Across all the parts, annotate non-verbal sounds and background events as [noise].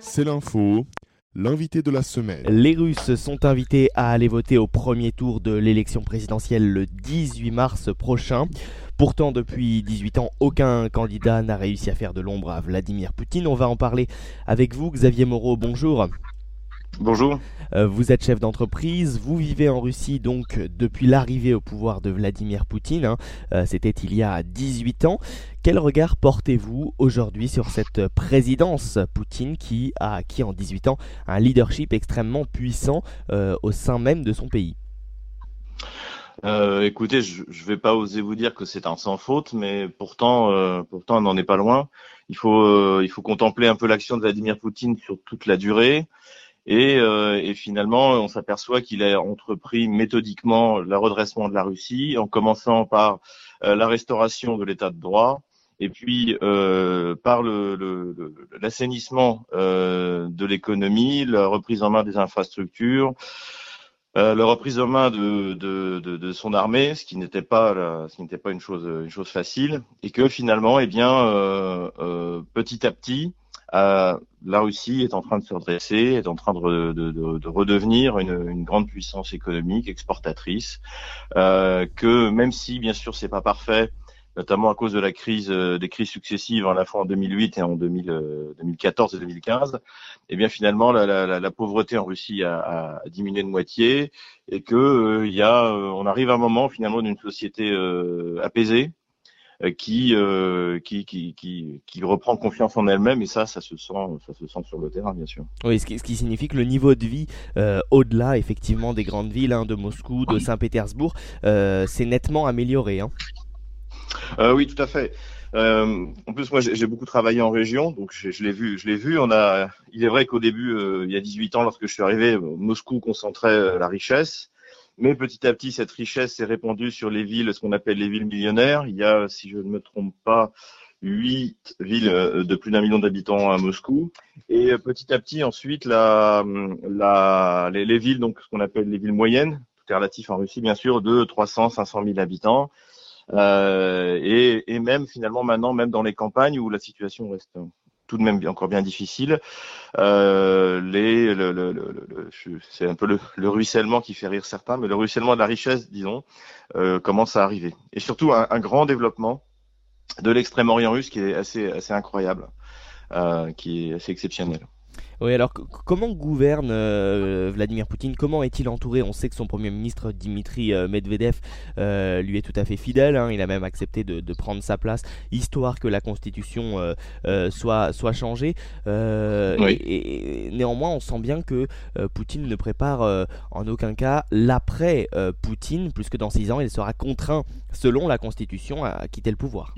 C'est l'info, l'invité de la semaine. Les Russes sont invités à aller voter au premier tour de l'élection présidentielle le 18 mars prochain. Pourtant, depuis 18 ans, aucun candidat n'a réussi à faire de l'ombre à Vladimir Poutine. On va en parler avec vous, Xavier Moreau. Bonjour. Bonjour. Euh, vous êtes chef d'entreprise, vous vivez en Russie donc depuis l'arrivée au pouvoir de Vladimir Poutine, hein. euh, c'était il y a 18 ans. Quel regard portez-vous aujourd'hui sur cette présidence Poutine qui a acquis en 18 ans un leadership extrêmement puissant euh, au sein même de son pays? Écoutez, je ne vais pas oser vous dire que c'est un sans faute, mais pourtant, pourtant, on n'en est pas loin. Il faut, il faut contempler un peu l'action de Vladimir Poutine sur toute la durée. Et, euh, et, finalement, on s'aperçoit qu'il a entrepris méthodiquement le redressement de la Russie, en commençant par euh, la restauration de l'état de droit, et puis euh, par l'assainissement le, euh, de l'économie, la reprise en main des infrastructures, euh, la reprise en main de, de, de, son armée, ce qui n'était pas, ce qui n'était pas une chose, une chose facile, et que finalement, eh bien, petit à petit, euh, la Russie est en train de se redresser, est en train de, de, de, de redevenir une, grande puissance économique, exportatrice, euh, que même si bien sûr c'est pas parfait, notamment à cause de la crise, euh, des crises successives, à la fois en 2008 et en 2000, 2014 euh, et 2015, et eh bien finalement la, pauvreté en Russie a, diminué de moitié et que euh, y a, on arrive à un moment finalement d'une société apaisée, euh, qui, euh, qui, qui, qui, qui, reprend confiance en elle-même et ça, ça se sent, ça se sent sur le terrain, bien sûr. Oui, ce qui, ce qui signifie que le niveau de vie euh, au-delà, effectivement, des grandes villes, hein, de Moscou, de Saint-Pétersbourg, euh, s'est nettement amélioré. Hein. Euh, oui, tout à fait. Euh, en plus, moi, j'ai beaucoup travaillé en région, donc je l'ai vu. Je l'ai vu. On a. Il est vrai qu'au début, il y a 18 ans, lorsque je suis arrivé, Moscou concentrait la richesse. Mais petit à petit, cette richesse s'est répandue sur les villes, ce qu'on appelle les villes millionnaires. Il y a, si je ne me trompe pas, huit villes euh, de plus d'un million d'habitants à Moscou. Et euh, petit à petit, ensuite, la, la, les, les villes, donc ce qu'on appelle les villes moyennes, tout est relatif en Russie, bien sûr, de 300, 500 000 habitants. Euh, et, et, même finalement maintenant, même dans les campagnes où la situation reste tout de même encore bien difficile. Euh, les, le, le, le, c'est un peu le, ruissellement qui fait rire certains, mais le ruissellement de la richesse, disons, euh, commence à arriver. Et surtout un, un grand développement de l'extrême-orient russe qui est assez, assez incroyable, euh, qui est assez exceptionnel. Oui, alors comment gouverne euh, Vladimir Poutine? Comment est-il entouré? On sait que son premier ministre Dimitri euh, Medvedev euh, lui est tout à fait fidèle. Hein. il a même accepté de, de, prendre sa place, histoire que la constitution soit, soit changée. Oui. Et, et, néanmoins, on sent bien que Poutine ne prépare en aucun cas l'après Poutine, puisque dans six ans, il sera contraint, selon la constitution, à quitter le pouvoir.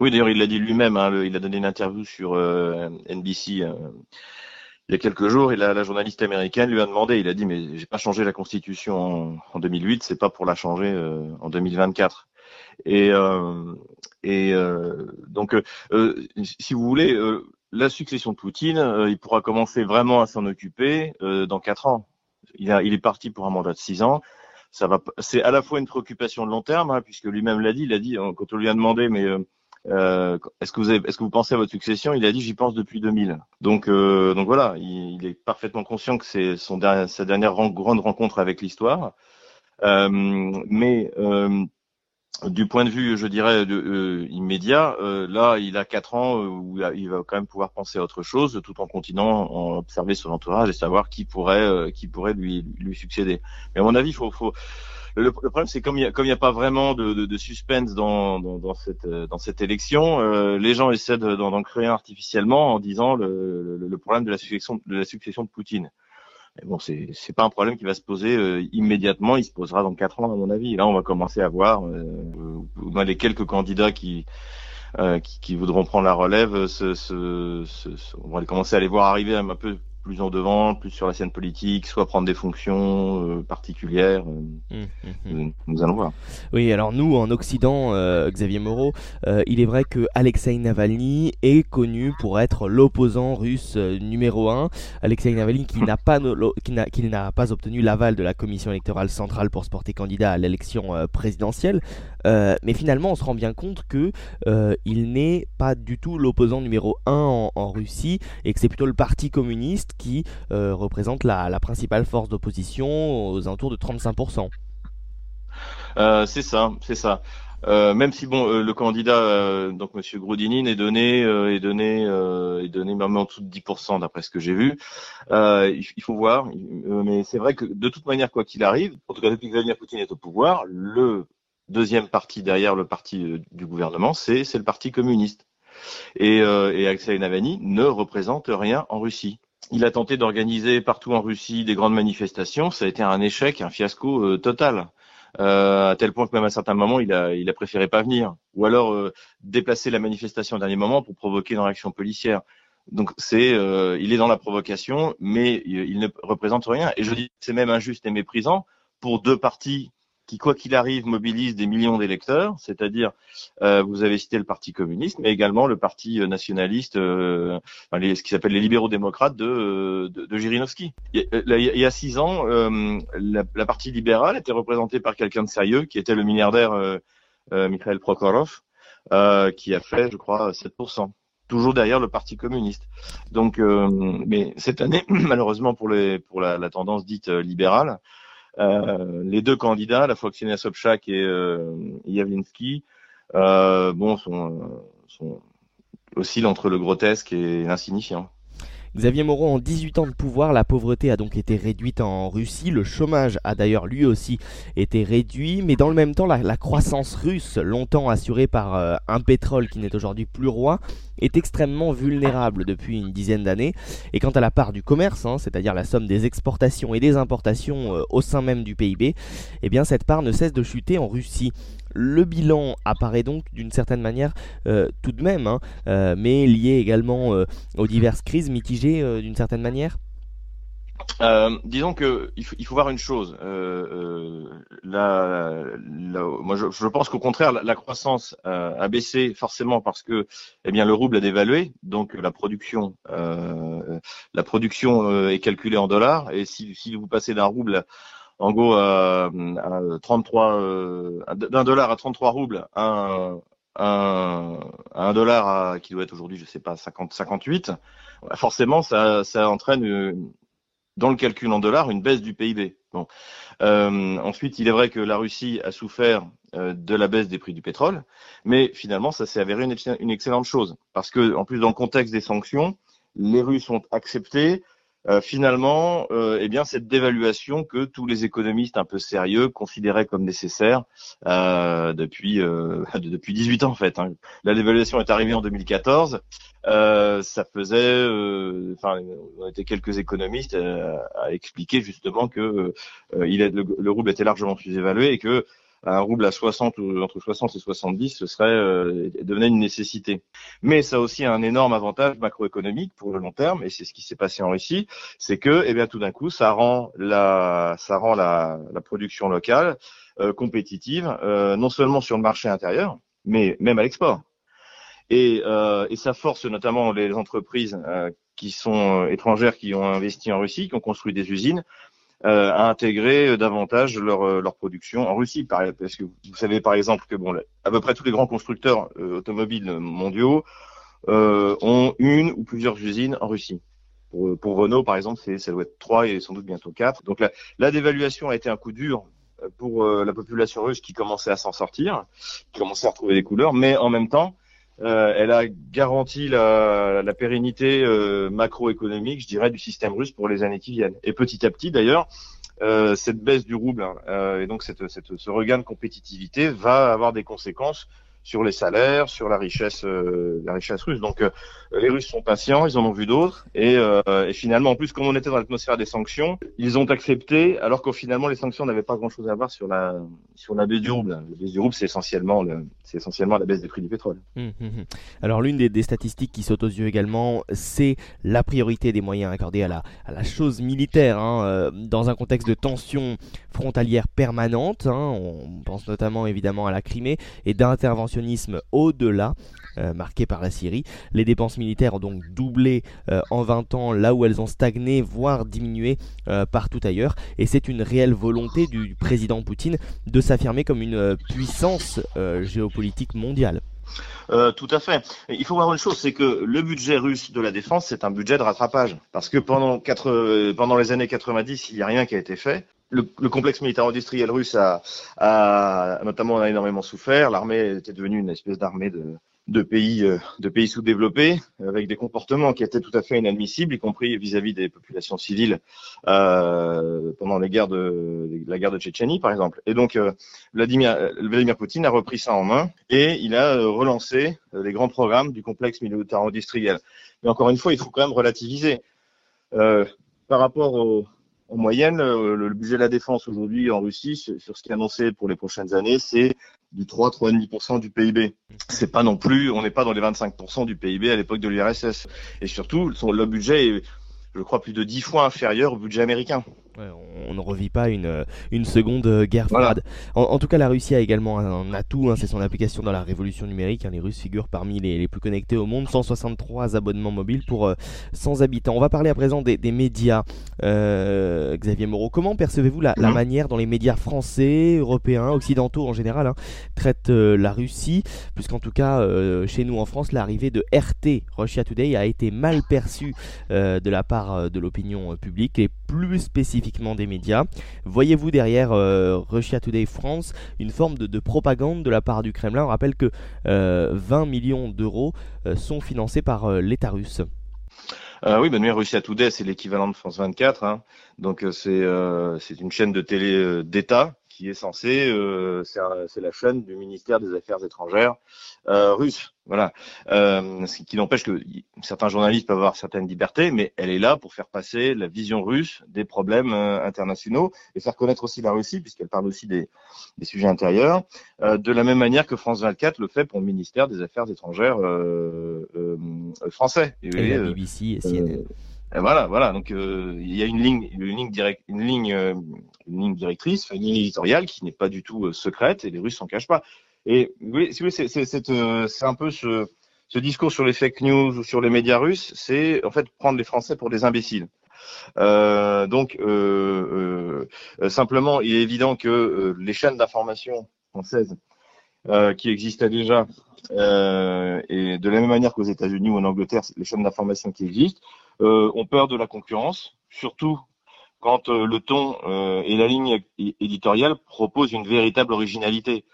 Oui, d'ailleurs, il l'a dit lui-même. Hein, il a donné une interview sur euh, NBC euh, il y a quelques jours. Et la, journaliste américaine lui a demandé. Il a dit, mais j'ai pas changé la Constitution en, en 2008. C'est pas pour la changer euh, en 2024. Et, donc, si vous voulez, la succession de Poutine, il pourra commencer vraiment à s'en occuper dans quatre ans. Il, il est parti pour un mandat de six ans ça va. C'est à la fois une préoccupation de long terme, hein, puisque lui-même l'a dit. Il a dit hein, quand on lui a demandé, mais euh, euh, est-ce que vous avez, est-ce que vous pensez à votre succession Il a dit j'y pense depuis 2000. Donc euh, donc voilà, il, il, est parfaitement conscient que c'est son sa dernière grande rencontre avec l'histoire. Euh, mais euh, du point de vue, je dirais, euh, immédiat, euh, là, il a quatre ans euh, où il va quand même pouvoir penser à autre chose, tout en continuant à observer son entourage et savoir qui pourrait, qui pourrait lui, lui succéder. Mais à mon avis. Le, problème, c'est comme il n'y a, a pas vraiment de, de, de suspense dans, dans, dans, cette, dans cette élection, les gens essaient d'en créer un artificiellement en disant le, le, le problème de la succession de la succession de Poutine. Bon, c'est c'est pas un problème qui va se poser euh, immédiatement. Il se posera dans quatre ans, à mon avis. là, on va commencer à voir euh, les quelques candidats qui, euh, qui, qui voudront prendre la relève. Ce, ce, ce, on va commencer à les voir arriver un peu plus en devant, plus sur la scène politique, soit prendre des fonctions euh, particulières. Euh, mmh, mmh, mmh. Nous allons voir. Oui, alors nous, en Occident, euh, Xavier Moreau, euh, il est vrai que Alexei Navalny est connu pour être l'opposant russe numéro un. Alexei Navalny qui n'a pas, qui n'a pas obtenu l'aval de la commission électorale centrale pour se porter candidat à l'élection présidentielle. Euh, mais finalement, on se rend bien compte que euh, il n'est pas du tout l'opposant numéro 1 en, Russie et que c'est plutôt le Parti communiste qui euh, représente la, principale force d'opposition aux alentours de 35%. c'est ça, c'est ça. Même si bon, le candidat, donc Monsieur Groudinin, est donné, est donné, est donné même en dessous de 10% d'après ce que j'ai vu. il faut voir, mais c'est vrai que de toute manière, quoi qu'il arrive, en tout cas depuis que Vladimir Poutine est au pouvoir, le deuxième parti derrière le parti du gouvernement, c'est le parti communiste. Et, et Alexei Navalny ne représente rien en Russie. Il a tenté d'organiser partout en Russie des grandes manifestations. Ça a été un échec, un fiasco total. Euh, à tel point que même à certains moments, il a, il a préféré pas venir, ou alors euh, déplacer la manifestation au dernier moment pour provoquer une réaction policière. Donc c'est, euh, il est dans la provocation, mais il, ne représente rien. Et je dis, c'est même injuste et méprisant pour deux partis qui, quoi qu'il arrive, mobilise des millions d'électeurs, c'est-à-dire, euh, vous avez cité le Parti communiste, mais également le Parti nationaliste, euh, les, ce qui s'appelle les libéraux-démocrates de, de, de Jirinovski. Il, il, y a six ans, euh, la, la, partie libérale était représentée par quelqu'un de sérieux, qui était le milliardaire euh, euh Mikhail Prokhorov, euh, qui a fait, je crois, 7% toujours derrière le Parti communiste. Donc, mais cette année, [clears throat] malheureusement pour, les, pour la, la tendance dite libérale, euh, les deux candidats, la fois Ksenia Sobchak et euh, Yavlinsky, euh, bon, sont, sont oscillent entre le grotesque et l'insignifiant. Xavier Moreau, en 18 ans de pouvoir, la pauvreté a donc été réduite en Russie. Le chômage a d'ailleurs lui aussi été réduit. Mais dans le même temps, la, croissance russe, longtemps assurée par euh, un pétrole qui n'est aujourd'hui plus roi, est extrêmement vulnérable depuis une dizaine d'années. Et quant à la part du commerce, hein, c'est-à-dire la somme des exportations et des importations euh, au sein même du PIB, eh bien cette part ne cesse de chuter en Russie. Le bilan apparaît donc d'une certaine manière euh, tout de même, hein, euh, mais lié également euh, aux diverses crises mitigées d'une certaine manière disons que il faut, voir une chose. moi, je, pense qu'au contraire, la, croissance a baissé forcément parce que, eh bien, le rouble a dévalué, donc la production, est calculée en dollars, et si vous passez d'un rouble en gros à, 33 euh, d'un dollar à 33 roubles un, un, dollar à, qui doit être aujourd'hui je sais pas 50 58 forcément ça, ça entraîne euh, dans le calcul en dollars une baisse du PIB bon. Euh, ensuite il est vrai que la Russie a souffert de la baisse des prix du pétrole mais finalement ça s'est avéré une, une excellente chose. Parce que en plus dans le contexte des sanctions les Russes ont accepté euh, finalement, euh, eh bien, cette dévaluation que tous les économistes un peu sérieux considéraient comme nécessaire euh, depuis euh, [laughs] depuis 18 ans en fait. Hein. La dévaluation est arrivée en 2014. ça faisait, enfin, on était quelques économistes à, expliquer justement que il est, le, le, rouble était largement sous-évalué et que un rouble à 60 ou entre 60 et 70, ce serait euh, devenait une nécessité. Mais ça a aussi un énorme avantage macroéconomique pour le long terme, et c'est ce qui s'est passé en Russie, c'est que, eh bien, tout d'un coup, ça rend la, ça rend la, la production locale euh, compétitive, euh, non seulement sur le marché intérieur, mais même à l'export. Et, euh, et, ça force notamment les entreprises qui sont étrangères, qui ont investi en Russie, qui ont construit des usines, euh, à intégrer euh, davantage leur, euh, leur production en Russie. Parce que vous savez par exemple que bon, à peu près tous les grands constructeurs automobiles mondiaux ont une ou plusieurs usines en Russie. Pour, pour Renault, par exemple, ça doit être trois et sans doute bientôt quatre. Donc la, la dévaluation a été un coup dur pour la population russe qui commençait à s'en sortir, qui commençait à retrouver des couleurs, mais en même temps, euh, elle a garanti la, pérennité euh, macroéconomique, je dirais, du système russe pour les années qui viennent. Et petit à petit, d'ailleurs, euh, cette baisse du rouble hein, et donc cette, cette, ce regain de compétitivité va avoir des conséquences sur les salaires, sur la richesse, euh, la richesse russe. Donc euh, les Russes sont patients, ils en ont vu d'autres, et, euh, et, finalement, en plus, comme on était dans l'atmosphère des sanctions, ils ont accepté, alors qu'au finalement les sanctions n'avaient pas grand-chose à voir sur la baisse du rouble. La baisse du rouble, c'est essentiellement la baisse des prix du pétrole. Hum, hum, hum. Alors l'une des, statistiques qui saute aux yeux également, c'est la priorité des moyens accordés à la à la chose militaire, hein, dans un contexte de tension frontalière permanente. Hein, on pense notamment évidemment à la Crimée et d'intervention au-delà, marqué par la Syrie. Les dépenses militaires ont donc doublé en 20 ans là où elles ont stagné, voire diminué partout ailleurs. Et c'est une réelle volonté du président Poutine de s'affirmer comme une puissance géopolitique mondiale. Tout à fait. Il faut voir une chose, c'est que le budget russe de la défense, c'est un budget de rattrapage. Parce que pendant, pendant les années 90, il n'y a rien qui a été fait. Le, le complexe militaire-industriel russe a, a, notamment a énormément souffert. L'armée était devenue une espèce d'armée de, de pays, euh, de pays sous-développés, avec des comportements qui étaient tout à fait inadmissibles, y compris vis-à-vis des populations civiles euh, pendant les guerres de, la guerre de Tchétchénie, par exemple. Et donc, euh, Vladimir, Vladimir Poutine a repris ça en main et il a relancé les grands programmes du complexe militaire-industriel. Mais encore une fois, il faut quand même relativiser. par rapport au, en moyenne, le, budget de la défense aujourd'hui en Russie, sur ce qui est annoncé pour les prochaines années, c'est du 3-3,5% du PIB. C'est pas non plus, on n'est pas dans les 25% du PIB à l'époque de l'URSS. Et surtout, le budget est, je crois, plus de 10 fois inférieur au budget américain on ne revit pas une, une seconde guerre froide. En, tout cas, la Russie a également un, atout, hein, c'est son application dans la révolution numérique. Hein. les Russes figurent parmi les, plus connectés au monde, 163 abonnements mobiles pour 100 euh, habitants. On va parler à présent des, médias. Euh, Xavier Moreau, comment percevez-vous la, mhm. manière dont les médias français, européens, occidentaux en général hein, traitent euh, la Russie Puisqu'en tout cas, chez nous en France, l'arrivée de RT, Russia Today, a été mal perçue de la part de l'opinion publique et plus spécifiquement des médias. Voyez-vous derrière euh, Russia Today France une forme de, propagande de la part du Kremlin On rappelle que 20 euh, millions d'euros euh, sont financés par l'État russe. oui, ben, Russia Today, c'est l'équivalent de France 24. Hein. Donc, c'est une chaîne de télé d'État qui est censée, c'est la chaîne du ministère des Affaires étrangères russe. Voilà. Euh, ce qui n'empêche que certains journalistes peuvent avoir certaines libertés, mais elle est là pour faire passer la vision russe des problèmes euh, internationaux et faire connaître aussi la Russie, puisqu'elle parle aussi des, des sujets intérieurs, euh, de la même manière que France 24 le fait pour le ministère des Affaires étrangères euh, euh, français. Et, et la BBC et CNN. Voilà, voilà. Donc il y a une ligne, une ligne une ligne, une ligne directrice, une ligne éditoriale qui n'est pas du tout secrète et les Russes s'en cachent pas. Et oui, c'est euh, un peu ce, ce, discours sur les fake news ou sur les médias russes, c'est en fait prendre les Français pour des imbéciles. Euh, donc, euh, euh, simplement, il est évident que euh, les chaînes d'information françaises qui existaient déjà, et de la même manière qu'aux États-Unis ou en Angleterre, les chaînes d'information qui existent, ont peur de la concurrence, surtout quand le ton et la ligne éditoriale proposent une véritable originalité.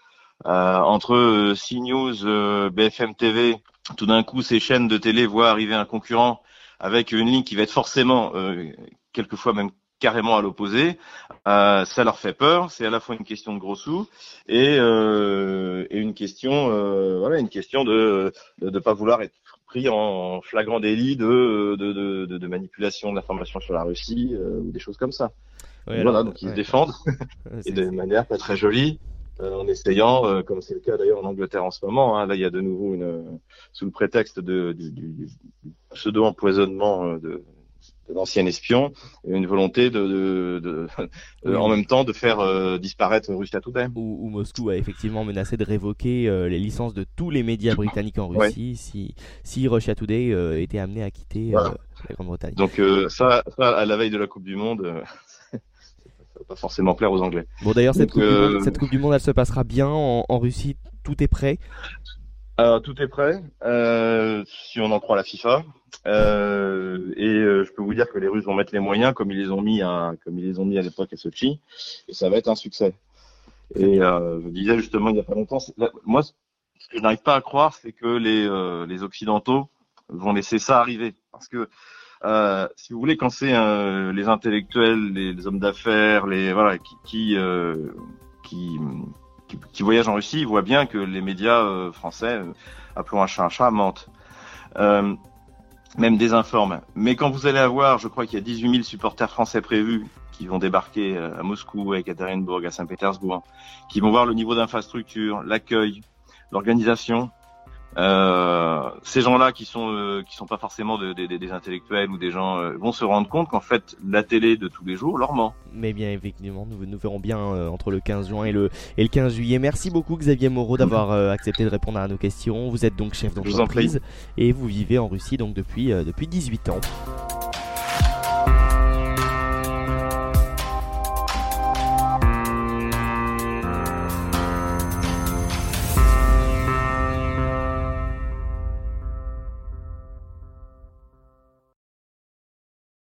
Euh, entre euh, CNews, euh, BFM TV, tout d'un coup ces chaînes de télé voient arriver un concurrent avec une ligne qui va être forcément, quelquefois même carrément à l'opposé, euh, ça leur fait peur. C'est à la fois une question de gros sous et, euh, une question, euh, voilà, une question de ne pas vouloir être pris en flagrant délit de de, de, de manipulation de l'information sur la Russie ou des choses comme ça. voilà, donc ils se défendent [laughs] et de manière pas très jolie. Euh, en essayant, euh, comme c'est le cas d'ailleurs en Angleterre en ce moment, hein, là il y a de nouveau une, sous le prétexte de, du, du pseudo-empoisonnement euh, de, de l'ancien espion, une volonté de, de, de [laughs] en même temps de faire disparaître Russia Today. Où, où, Moscou a effectivement menacé de révoquer les licences de tous les médias britanniques en Russie si, si Russia Today était amené à quitter la Grande-Bretagne. Donc ça, ça, à la veille de la Coupe du Monde, [laughs] pas forcément plaire aux Anglais. Bon, d'ailleurs, cette, euh, cette, Coupe du Monde, elle se passera bien en, Russie. Tout est prêt. Tout est prêt, euh, si on en croit la FIFA. Euh, et euh, je peux vous dire que les Russes vont mettre les moyens, comme ils les ont mis à, comme ils les ont mis à l'époque à Sochi, et ça va être un succès. Et je disais justement il y a pas longtemps, moi, ce que je n'arrive pas à croire, c'est que les, Occidentaux vont laisser ça arriver, parce que si vous voulez, quand c'est les intellectuels, les, hommes d'affaires, les voilà, qui qui, qui, voyagent en Russie, ils voient bien que les médias euh, français, appelons un chat un chat, mentent. même désinforment. Mais quand vous allez avoir, je crois qu'il y a 18 000 supporters français prévus qui vont débarquer à Moscou, à Ekaterinbourg, à Saint-Pétersbourg, qui vont voir le niveau d'infrastructure, l'accueil, l'organisation, euh, ces gens-là qui sont euh, qui sont pas forcément de, de- des intellectuels ou des gens euh, vont se rendre compte qu'en fait la télé de tous les jours leur ment. Mais bien effectivement, nous, nous verrons bien euh, entre le 15 juin et le, et le 15 juillet. Merci beaucoup Xavier Moreau d'avoir [laughs] euh, accepté de répondre à nos questions. Vous êtes donc chef d'entreprise et vous vivez en Russie donc depuis, euh, depuis 18 ans.